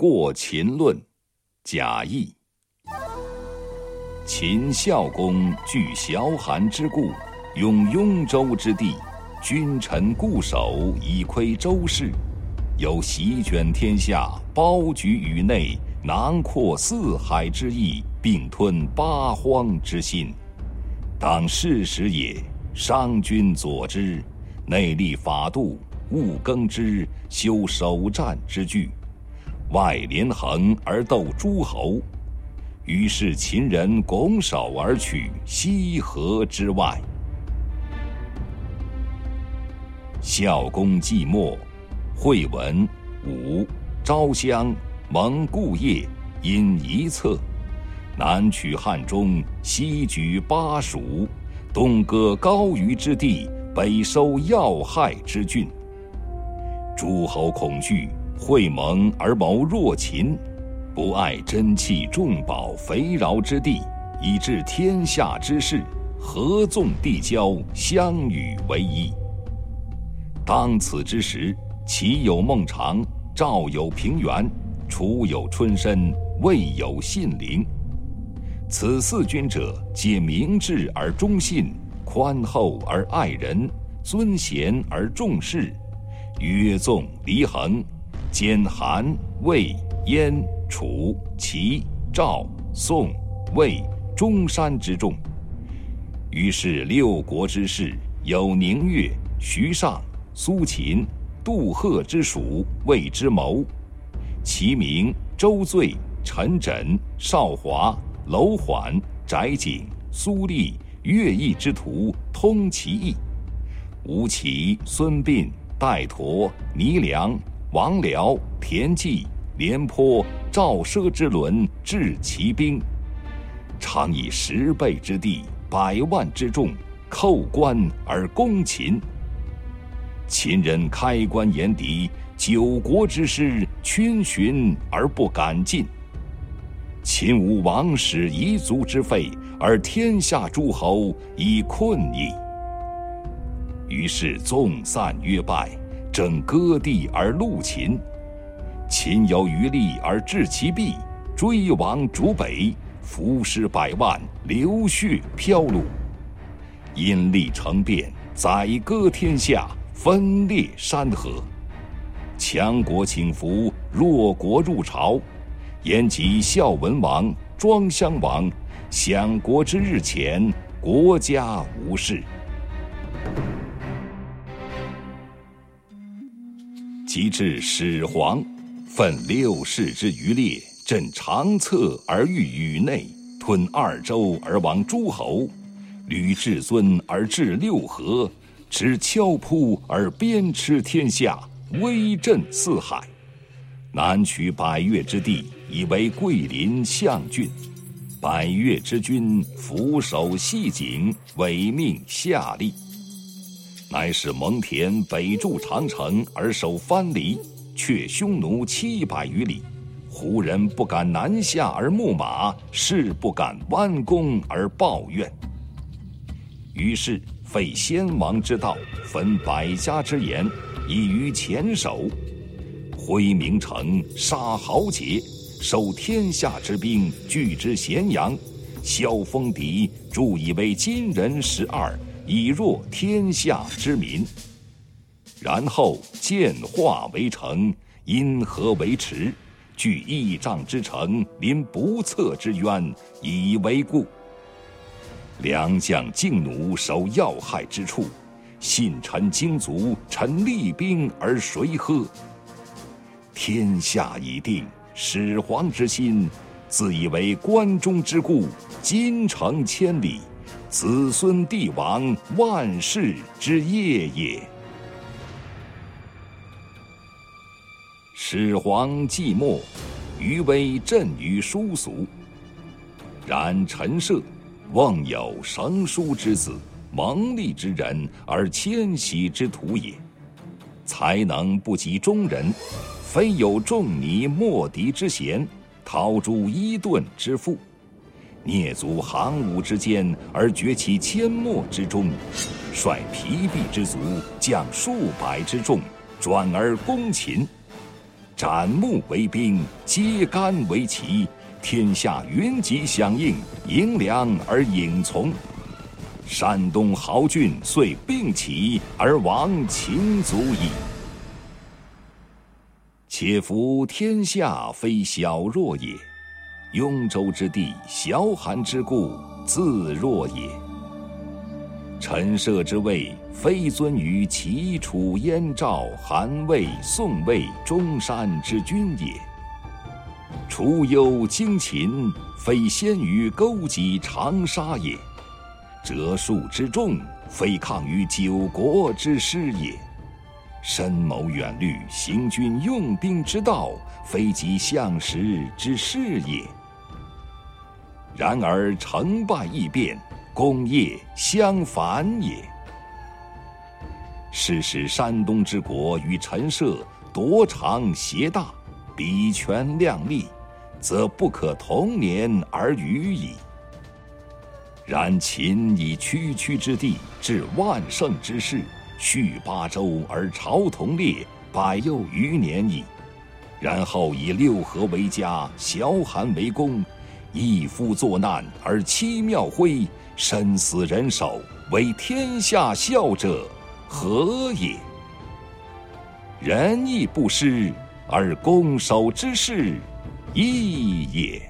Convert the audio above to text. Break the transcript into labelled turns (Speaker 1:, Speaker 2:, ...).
Speaker 1: 过秦论，贾谊。秦孝公据崤函之故，用雍州之地，君臣固守以窥周室，有席卷天下、包举宇内、囊括四海之意，并吞八荒之心。当世时也，商君佐之，内立法度，务耕之，修守战之具。外连横而斗诸侯，于是秦人拱手而取西河之外。孝公寂寞，惠文、武、昭襄蒙故业，因一策，南取汉中，西举巴蜀，东割高于之地，北收要害之郡。诸侯恐惧。会盟而谋弱秦，不爱珍器重宝肥饶之地，以致天下之事，合纵递交，相与为一。当此之时，齐有孟尝，赵有平原，楚有春申，魏有信陵。此四君者，皆明智而忠信，宽厚而爱人，尊贤而重士，约纵离衡。兼韩、魏、燕、楚、齐、赵、宋、魏、中山之众，于是六国之士有宁越、徐尚、苏秦、杜赫之属，谓之谋；其名周醉、陈轸、邵华、楼缓、翟景、苏厉、乐毅之徒，通其意。吴起、孙膑、戴佗、倪良。王僚、田忌、廉颇、赵奢之轮治其兵，常以十倍之地、百万之众，寇关而攻秦。秦人开关严敌，九国之师逡巡而不敢进。秦无王室遗族之废，而天下诸侯已困矣。于是纵散约败。正割地而戮秦，秦有余力而制其弊，追亡逐北，伏尸百万，流血飘橹。因利成变，宰割天下，分裂山河。强国请服，弱国入朝。延及孝文王、庄襄王，享国之日前，国家无事。及至始皇，奋六世之余烈，振长策而御宇内，吞二周而亡诸侯，履至尊而治六合，执敲扑而鞭笞天下，威震四海。南取百越之地，以为桂林象郡。百越之君俯首系颈，委命下吏。乃使蒙恬北筑长城而守藩篱，却匈奴七百余里。胡人不敢南下而牧马，士不敢弯弓而抱怨。于是废先王之道，焚百家之言，以于前首。挥名城，杀豪杰，收天下之兵，聚之咸阳。萧封敌，铸以为金人十二。以弱天下之民，然后建化为城，因河为池，据亿丈之城，临不测之渊，以为固。良将劲弩守要害之处，信臣精卒，臣厉兵而谁喝？天下已定，始皇之心，自以为关中之固，金城千里。子孙帝王万世之业也。始皇寂寞，余威震于殊俗。然陈涉，望有绳书之子，蒙利之人，而迁徙之徒也。才能不及中人，非有仲尼、莫迪之贤，陶朱、伊顿之富。蹑足行伍之间，而绝其阡陌之中；率疲弊之卒，将数百之众，转而攻秦。斩木为兵，揭竿为旗，天下云集响应，迎粮而引从。山东豪俊遂并起而亡秦族矣。且夫天下非小弱也，雍州之地，小寒之故，自若也。陈涉之位，非尊于齐楚燕赵韩魏宋魏中山之君也；楚幽荆秦，非先于勾稽长沙也。折数之众，非抗于九国之师也；深谋远虑，行军用兵之道，非及相识之事也。然而成败易变，功业相反也。是使山东之国与陈涉夺长挟大，比权量力，则不可同年而语矣。然秦以区区之地至万乘之势，续八州而朝同列，百又余年矣。然后以六合为家，小寒为公，一夫作难而妻庙徽，身死人手，为天下笑者，何也？仁义不施而攻守之势，义也。